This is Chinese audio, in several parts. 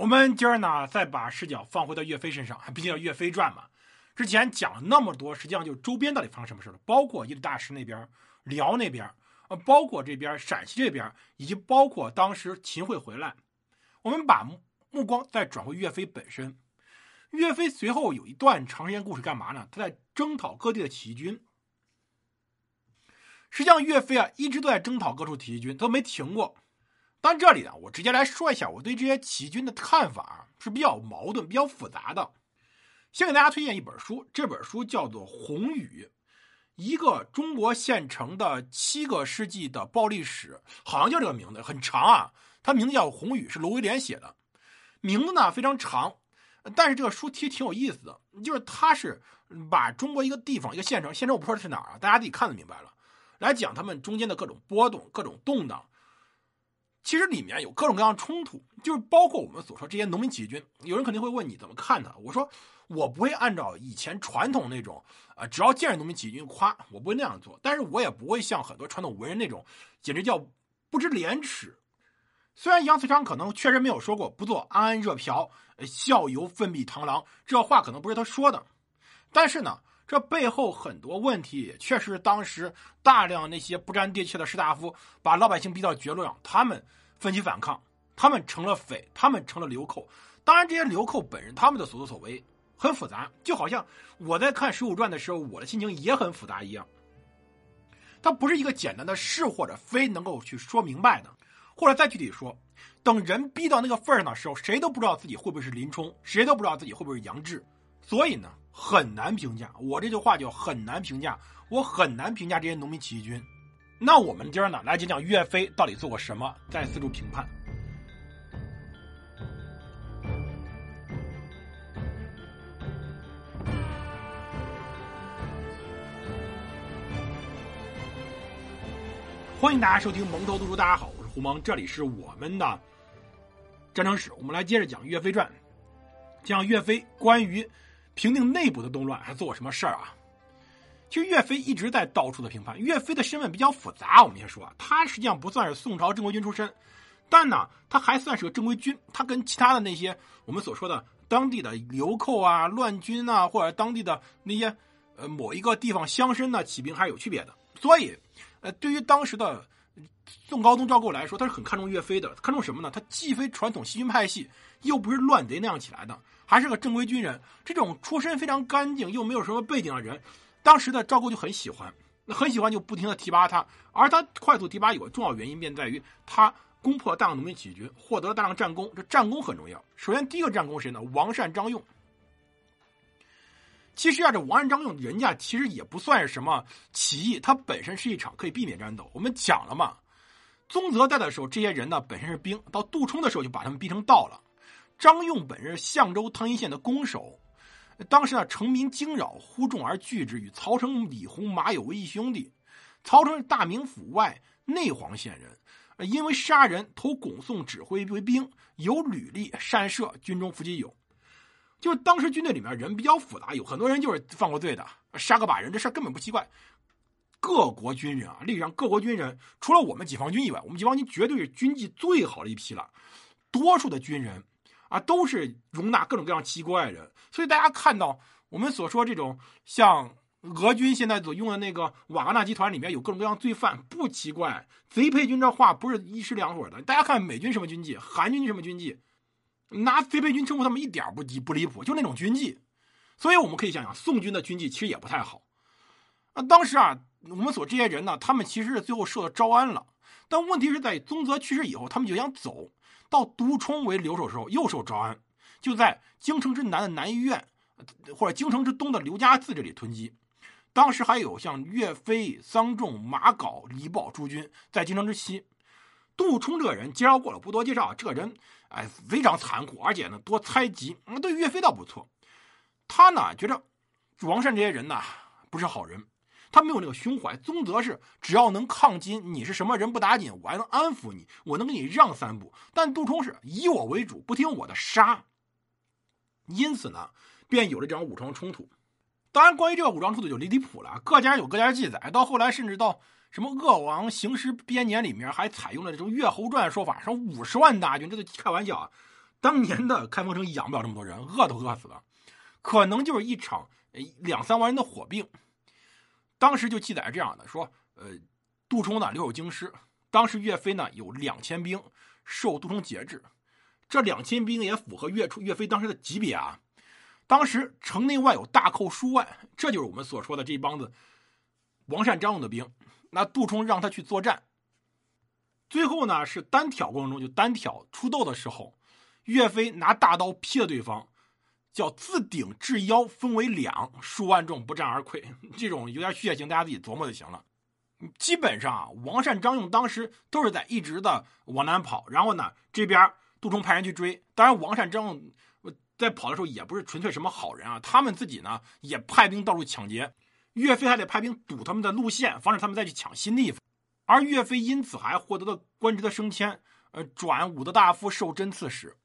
我们今儿呢，再把视角放回到岳飞身上，毕竟叫《岳飞传》嘛。之前讲了那么多，实际上就周边到底发生什么事了，包括伊犁大石那边、辽那边，呃，包括这边陕西这边，以及包括当时秦桧回来。我们把目光再转回岳飞本身。岳飞随后有一段长时间故事，干嘛呢？他在征讨各地的起义军。实际上，岳飞啊，一直都在征讨各处起义军，他都没停过。但这里呢，我直接来说一下我对这些起义军的看法是比较矛盾、比较复杂的。先给大家推荐一本书，这本书叫做《红雨》，一个中国县城的七个世纪的暴力史，好像叫这个名字，很长啊。它名字叫《红雨》，是罗威廉写的，名字呢非常长，但是这个书其实挺有意思的，就是它是把中国一个地方、一个县城，县城我不知道是哪儿啊，大家自己看就明白了，来讲他们中间的各种波动、各种动荡。其实里面有各种各样的冲突，就是包括我们所说这些农民起义军。有人肯定会问你怎么看他？我说我不会按照以前传统那种，啊，只要见着农民起义军夸，我不会那样做。但是我也不会像很多传统文人那种，简直叫不知廉耻。虽然杨嗣昌可能确实没有说过不做安安热瓢，笑游奋笔螳螂，这话可能不是他说的，但是呢，这背后很多问题确实当时大量那些不沾地气的士大夫把老百姓逼到绝路上，他们奋起反抗，他们成了匪，他们成了流寇。当然，这些流寇本人他们的所作所为很复杂，就好像我在看《水浒传》的时候，我的心情也很复杂一样。它不是一个简单的是或者非能够去说明白的。或者再具体说，等人逼到那个份上的时候，谁都不知道自己会不会是林冲，谁都不知道自己会不会是杨志，所以呢，很难评价。我这句话就很难评价，我很难评价这些农民起义军。那我们今儿呢，来讲讲岳飞到底做过什么，再四处评判。欢迎大家收听蒙头读书，大家好。我是胡蒙，这里是我们的战争史，我们来接着讲《岳飞传》，讲岳飞关于平定内部的动乱还做过什么事儿啊？其实岳飞一直在到处的评判。岳飞的身份比较复杂，我们先说啊，他实际上不算是宋朝正规军出身，但呢，他还算是个正规军。他跟其他的那些我们所说的当地的流寇啊、乱军啊，或者当地的那些呃某一个地方乡绅呢起兵还是有区别的。所以，呃，对于当时的。宋高宗赵构来说，他是很看重岳飞的。看重什么呢？他既非传统西军派系，又不是乱贼那样起来的，还是个正规军人。这种出身非常干净又没有什么背景的人，当时的赵构就很喜欢，那很喜欢就不停的提拔他。而他快速提拔有个重要原因，便在于他攻破大量农民起义军，获得了大量战功。这战功很重要。首先，第一个战功谁呢？王善、张用。其实啊，这王善、张用，人家其实也不算是什么起义，他本身是一场可以避免战斗。我们讲了嘛。宗泽在的时候，这些人呢本身是兵；到杜冲的时候，就把他们逼成道了。张用本是相州汤阴县的攻守，当时呢城民惊扰，呼众而聚之，与曹成、李弘、马有为一兄弟。曹成是大名府外内黄县人，因为杀人投拱宋指挥为兵，有履历，善射，军中伏击有。就是当时军队里面人比较复杂，有很多人就是犯过罪的，杀个把人，这事根本不奇怪。各国军人啊，历史上各国军人，除了我们解放军以外，我们解放军绝对是军纪最好的一批了。多数的军人啊，都是容纳各种各样奇怪的人。所以大家看到我们所说这种像俄军现在所用的那个瓦格纳集团里面有各种各样罪犯，不奇怪。贼配军这话不是一时两会的。大家看美军什么军纪，韩军什么军纪，拿贼配军称呼他们一点不不离谱，就那种军纪。所以我们可以想想，宋军的军纪其实也不太好。啊，当时啊。我们所这些人呢，他们其实是最后受到招安了，但问题是在宗泽去世以后，他们就想走到独冲为留守时候又受招安，就在京城之南的南医院，或者京城之东的刘家寺这里囤积。当时还有像岳飞、桑仲、马镐、李豹诸军在京城之西。杜冲这个人介绍过了，不多介绍。这个人哎非常残酷，而且呢多猜忌。对岳飞倒不错，他呢觉着王善这些人呢不是好人。他没有那个胸怀，宗泽是只要能抗金，你是什么人不打紧，我还能安抚你，我能给你让三步。但杜冲是以我为主，不听我的杀，因此呢，便有了这场武装冲突。当然，关于这个武装冲突就离离谱了，各家有各家记载。到后来，甚至到什么《鄂王行师编年》里面还采用了这种《岳侯传》说法，说五十万大军，这都开玩笑啊。当年的开封城养不了这么多人，饿都饿死了，可能就是一场两三万人的火并。当时就记载是这样的：说，呃，杜充呢留有京师，当时岳飞呢有两千兵，受杜充节制。这两千兵也符合岳出岳飞当时的级别啊。当时城内外有大寇数万，这就是我们所说的这帮子王善张勇的兵。那杜充让他去作战，最后呢是单挑过程中就单挑出斗的时候，岳飞拿大刀劈了对方，叫自顶至腰分为两，数万众不战而溃。这种有点血腥，大家自己琢磨就行了。基本上啊，王善张用当时都是在一直的往南跑，然后呢这边杜充派人去追。当然王善张用。在跑的时候也不是纯粹什么好人啊，他们自己呢也派兵到处抢劫，岳飞还得派兵堵他们的路线，防止他们再去抢新地方。而岳飞因此还获得了官职的升迁，呃，转武德大夫，授针刺史。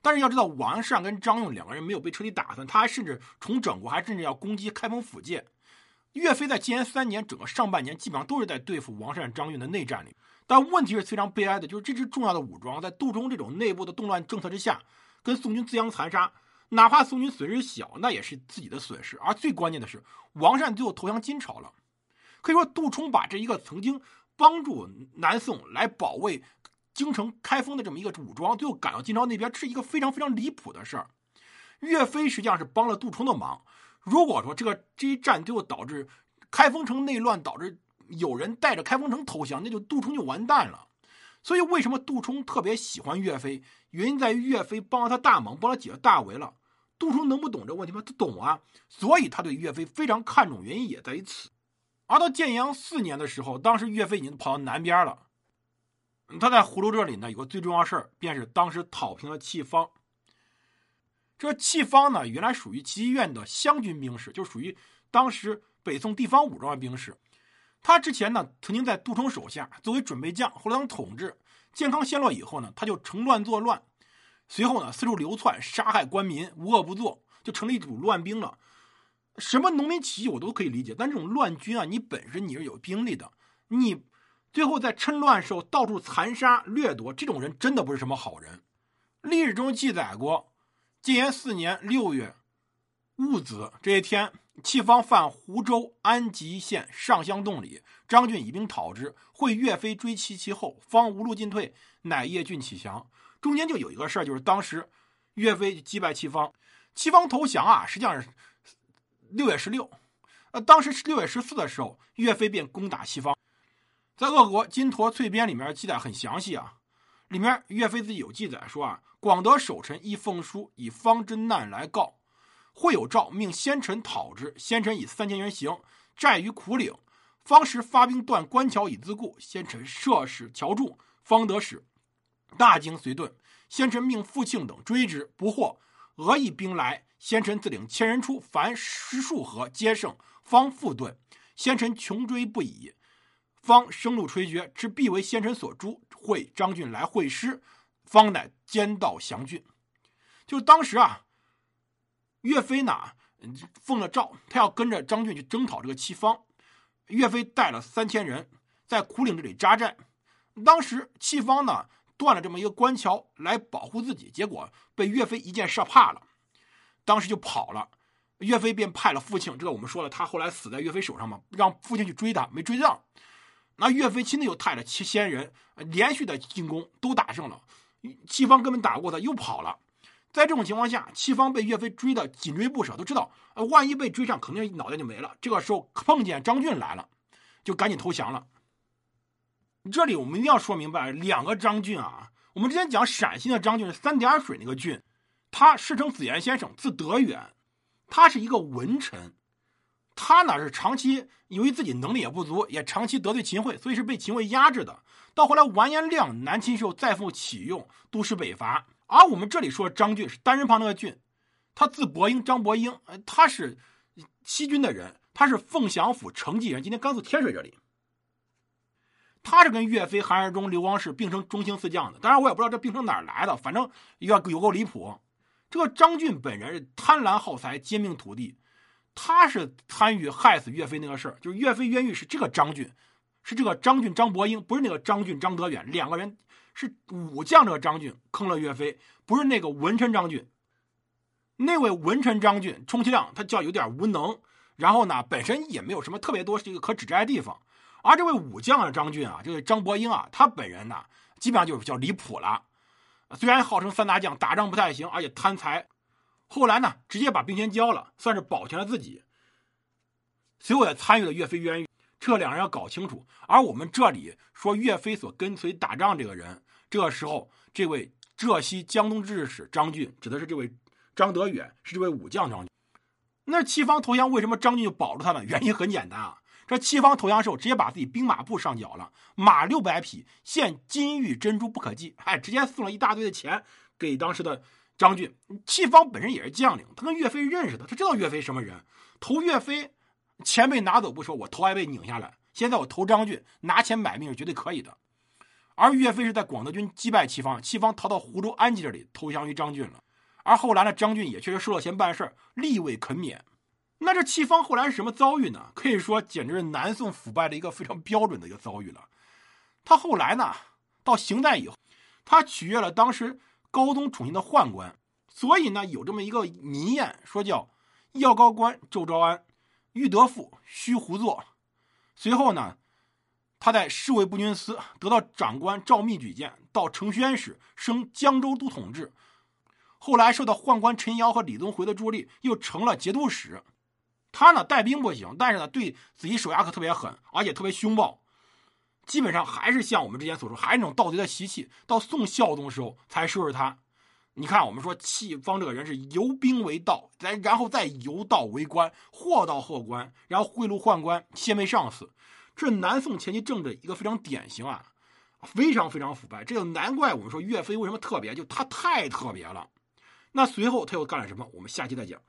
但是要知道，王善跟张用两个人没有被彻底打散，他还甚至重整过，还甚至要攻击开封府界。岳飞在建炎三年整个上半年基本上都是在对付王善、张运的内战里。但问题是非常悲哀的，就是这支重要的武装在杜忠这种内部的动乱政策之下。跟宋军自相残杀，哪怕宋军损失小，那也是自己的损失。而最关键的是，王善最后投降金朝了。可以说，杜冲把这一个曾经帮助南宋来保卫京城开封的这么一个武装，最后赶到金朝那边，是一个非常非常离谱的事儿。岳飞实际上是帮了杜充的忙。如果说这个这一战最后导致开封城内乱，导致有人带着开封城投降，那就杜充就完蛋了。所以，为什么杜充特别喜欢岳飞？原因在于岳飞帮了他大忙，帮他解了大围了。杜充能不懂这问题吗？他懂啊。所以他对岳飞非常看重，原因也在于此。而到建阳四年的时候，当时岳飞已经跑到南边了。他在葫芦这里呢，有个最重要事儿，便是当时讨平了戚方。这戚方呢，原来属于齐院的湘军兵士，就属于当时北宋地方武装的兵士。他之前呢，曾经在杜充手下作为准备将，后来当统治。建康陷落以后呢，他就乘乱作乱，随后呢四处流窜，杀害官民，无恶不作，就成了一股乱兵了。什么农民起义我都可以理解，但这种乱军啊，你本身你是有兵力的，你最后在趁乱时候到处残杀掠夺，这种人真的不是什么好人。历史中记载过，建炎四年六月戊子这一天。戚方犯湖州安吉县上乡洞里，张俊以兵讨之，会岳飞追其其后，方无路进退，乃叶俊起降。中间就有一个事儿，就是当时岳飞击败戚方，戚方投降啊，实际上是六月十六，呃，当时是六月十四的时候，岳飞便攻打戚方。在《鄂国金陀翠编》里面记载很详细啊，里面岳飞自己有记载说啊，广德守臣一奉书，以方之难来告。会有诏命先臣讨之，先臣以三千人行，寨于苦岭。方时发兵断关桥以自固，先臣设使桥筑，方得使。大惊随遁。先臣命傅庆等追之，不获。俄役兵来，先臣自领千人出，凡十数合皆胜，方复遁。先臣穷追不已，方生路垂绝，知必为先臣所诛。会张俊来会师，方乃兼道降郡。就当时啊。岳飞呢，奉了诏，他要跟着张俊去征讨这个戚方。岳飞带了三千人在苦岭这里扎寨。当时戚方呢断了这么一个关桥来保护自己，结果被岳飞一箭射怕了，当时就跑了。岳飞便派了父亲，这个我们说了，他后来死在岳飞手上嘛，让父亲去追他，没追上。那岳飞亲自又派了七千人连续的进攻，都打胜了。戚方根本打不过他，又跑了。在这种情况下，戚方被岳飞追的紧追不舍，都知道，呃，万一被追上，肯定脑袋就没了。这个时候碰见张俊来了，就赶紧投降了。这里我们一定要说明白，两个张俊啊，我们之前讲陕西的张俊是三点水那个俊，他世称子言先生，字德远，他是一个文臣，他呢是长期由于自己能力也不足，也长期得罪秦桧，所以是被秦桧压制的。到后来完颜亮南侵时候，再复启用，督师北伐。而我们这里说张俊是单人旁那个俊，他字伯英，张伯英，他是西军的人，他是凤翔府成纪人，今天甘肃天水这里。他是跟岳飞、韩世忠、刘光世并称中兴四将的，当然我也不知道这并称哪儿来的，反正有有够离谱。这个张俊本人是贪婪好财、兼并土地，他是参与害死岳飞那个事儿，就是岳飞冤狱是这个张俊，是这个张俊张伯英，不是那个张俊张德远，两个人。是武将这个张俊坑了岳飞，不是那个文臣张俊。那位文臣张俊，充其量他叫有点无能，然后呢，本身也没有什么特别多这个可指摘的地方。而这位武将啊，张俊啊，这个张伯英啊，他本人呢，基本上就是比较离谱了。虽然号称三大将，打仗不太行，而且贪财，后来呢，直接把兵权交了，算是保全了自己。随后也参与了岳飞冤狱，这两人要搞清楚。而我们这里说岳飞所跟随打仗这个人，这个时候这位浙西江东制使张俊，指的是这位张德远，是这位武将张俊。那戚方投降，为什么张俊就保住他呢？原因很简单啊。这戚方投降时候，直接把自己兵马部上缴了，马六百匹，现金玉珍珠不可计，哎，直接送了一大堆的钱给当时的张俊。戚方本身也是将领，他跟岳飞认识的，他知道岳飞什么人。投岳飞，钱被拿走不说，我头还被拧下来。现在我投张俊，拿钱买命是绝对可以的。而岳飞是在广德军击败戚方，戚方逃到湖州安吉这里投降于张俊了。而后来呢，张俊也确实收了钱办事立位肯免。那这戚方后来是什么遭遇呢？可以说简直是南宋腐败的一个非常标准的一个遭遇了。他后来呢，到刑代以后，他取悦了当时高宗宠信的宦官，所以呢，有这么一个民谚，说叫“要高官周昭安，欲得富须胡作”。随后呢，他在侍卫步军司得到长官赵密举荐，到承宣使，升江州都统制。后来受到宦官陈瑶和李宗回的助力，又成了节度使。他呢带兵不行，但是呢对自己手下可特别狠，而且特别凶暴。基本上还是像我们之前所说，还是那种盗贼的习气。到宋孝宗的时候才收拾他。你看，我们说戚方这个人是由兵为道，再然后再由道为官，祸道贺官，然后贿赂宦官，先为上司。这是南宋前期政治一个非常典型啊，非常非常腐败。这就难怪我们说岳飞为什么特别，就他太特别了。那随后他又干了什么？我们下期再讲。